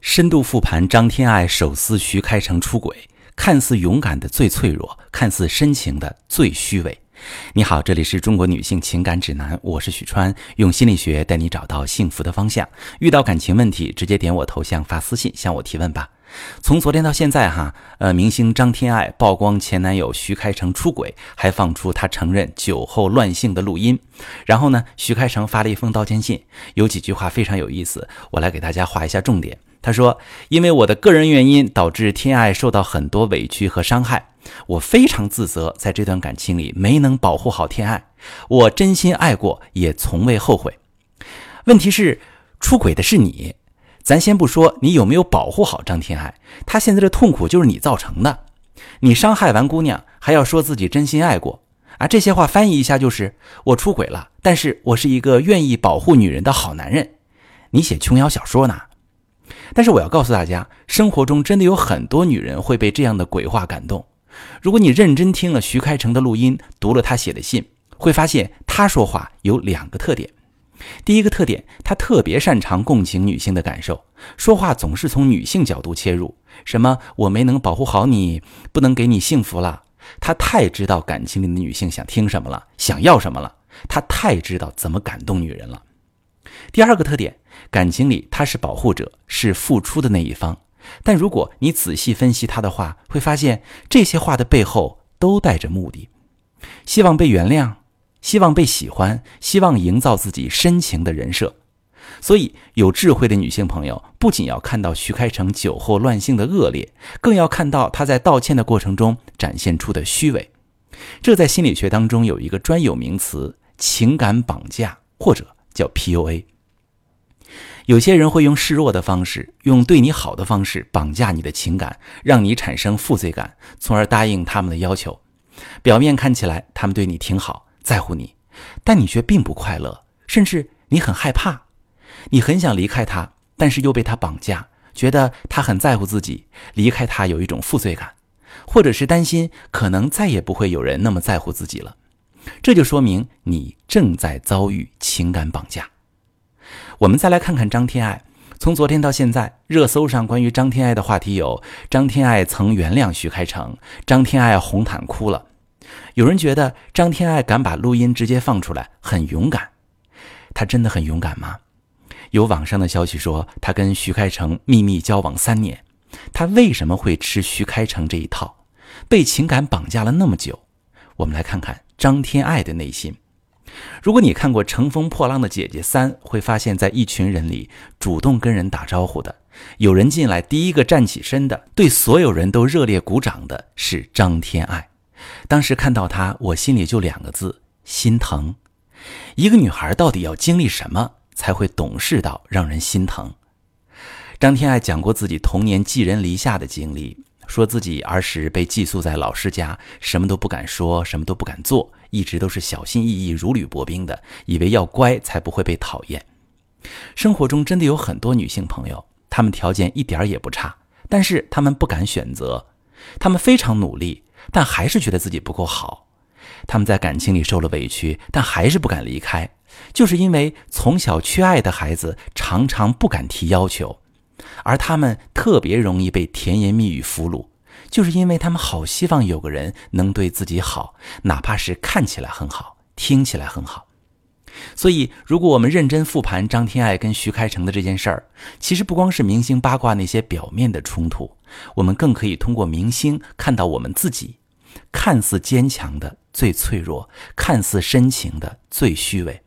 深度复盘张天爱手撕徐开成出轨，看似勇敢的最脆弱，看似深情的最虚伪。你好，这里是中国女性情感指南，我是许川，用心理学带你找到幸福的方向。遇到感情问题，直接点我头像发私信向我提问吧。从昨天到现在，哈，呃，明星张天爱曝光前男友徐开成出轨，还放出他承认酒后乱性的录音。然后呢，徐开成发了一封道歉信，有几句话非常有意思，我来给大家画一下重点。他说：“因为我的个人原因导致天爱受到很多委屈和伤害，我非常自责，在这段感情里没能保护好天爱。我真心爱过，也从未后悔。问题是，出轨的是你。咱先不说你有没有保护好张天爱，他现在的痛苦就是你造成的。你伤害完姑娘，还要说自己真心爱过啊？这些话翻译一下就是：我出轨了，但是我是一个愿意保护女人的好男人。你写琼瑶小说呢？”但是我要告诉大家，生活中真的有很多女人会被这样的鬼话感动。如果你认真听了徐开骋的录音，读了他写的信，会发现他说话有两个特点。第一个特点，他特别擅长共情女性的感受，说话总是从女性角度切入。什么我没能保护好你，不能给你幸福了。他太知道感情里的女性想听什么了，想要什么了。他太知道怎么感动女人了。第二个特点，感情里他是保护者，是付出的那一方。但如果你仔细分析他的话，会发现这些话的背后都带着目的：希望被原谅，希望被喜欢，希望营造自己深情的人设。所以，有智慧的女性朋友不仅要看到徐开骋酒后乱性的恶劣，更要看到他在道歉的过程中展现出的虚伪。这在心理学当中有一个专有名词：情感绑架，或者。叫 PUA，有些人会用示弱的方式，用对你好的方式绑架你的情感，让你产生负罪感，从而答应他们的要求。表面看起来他们对你挺好，在乎你，但你却并不快乐，甚至你很害怕，你很想离开他，但是又被他绑架，觉得他很在乎自己，离开他有一种负罪感，或者是担心可能再也不会有人那么在乎自己了。这就说明你正在遭遇情感绑架。我们再来看看张天爱，从昨天到现在，热搜上关于张天爱的话题有：张天爱曾原谅徐开骋，张天爱红毯哭了。有人觉得张天爱敢把录音直接放出来，很勇敢。他真的很勇敢吗？有网上的消息说，他跟徐开骋秘密交往三年，他为什么会吃徐开骋这一套？被情感绑架了那么久，我们来看看。张天爱的内心，如果你看过《乘风破浪的姐姐三》，会发现，在一群人里主动跟人打招呼的，有人进来第一个站起身的，对所有人都热烈鼓掌的是张天爱。当时看到她，我心里就两个字：心疼。一个女孩到底要经历什么才会懂事到让人心疼？张天爱讲过自己童年寄人篱下的经历。说自己儿时被寄宿在老师家，什么都不敢说，什么都不敢做，一直都是小心翼翼、如履薄冰的，以为要乖才不会被讨厌。生活中真的有很多女性朋友，她们条件一点也不差，但是她们不敢选择，她们非常努力，但还是觉得自己不够好。她们在感情里受了委屈，但还是不敢离开，就是因为从小缺爱的孩子常常不敢提要求。而他们特别容易被甜言蜜语俘虏，就是因为他们好希望有个人能对自己好，哪怕是看起来很好，听起来很好。所以，如果我们认真复盘张天爱跟徐开骋的这件事儿，其实不光是明星八卦那些表面的冲突，我们更可以通过明星看到我们自己，看似坚强的最脆弱，看似深情的最虚伪。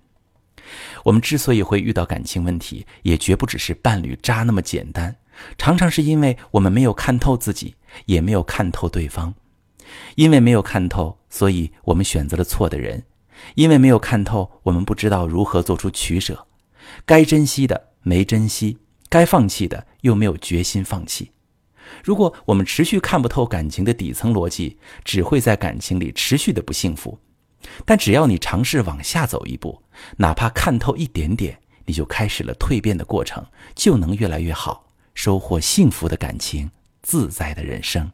我们之所以会遇到感情问题，也绝不只是伴侣渣那么简单，常常是因为我们没有看透自己，也没有看透对方。因为没有看透，所以我们选择了错的人；因为没有看透，我们不知道如何做出取舍。该珍惜的没珍惜，该放弃的又没有决心放弃。如果我们持续看不透感情的底层逻辑，只会在感情里持续的不幸福。但只要你尝试往下走一步，哪怕看透一点点，你就开始了蜕变的过程，就能越来越好，收获幸福的感情，自在的人生。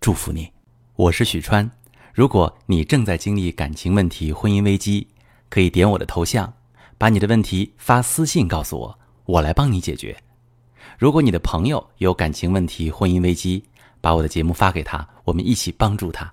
祝福你，我是许川。如果你正在经历感情问题、婚姻危机，可以点我的头像，把你的问题发私信告诉我，我来帮你解决。如果你的朋友有感情问题、婚姻危机，把我的节目发给他，我们一起帮助他。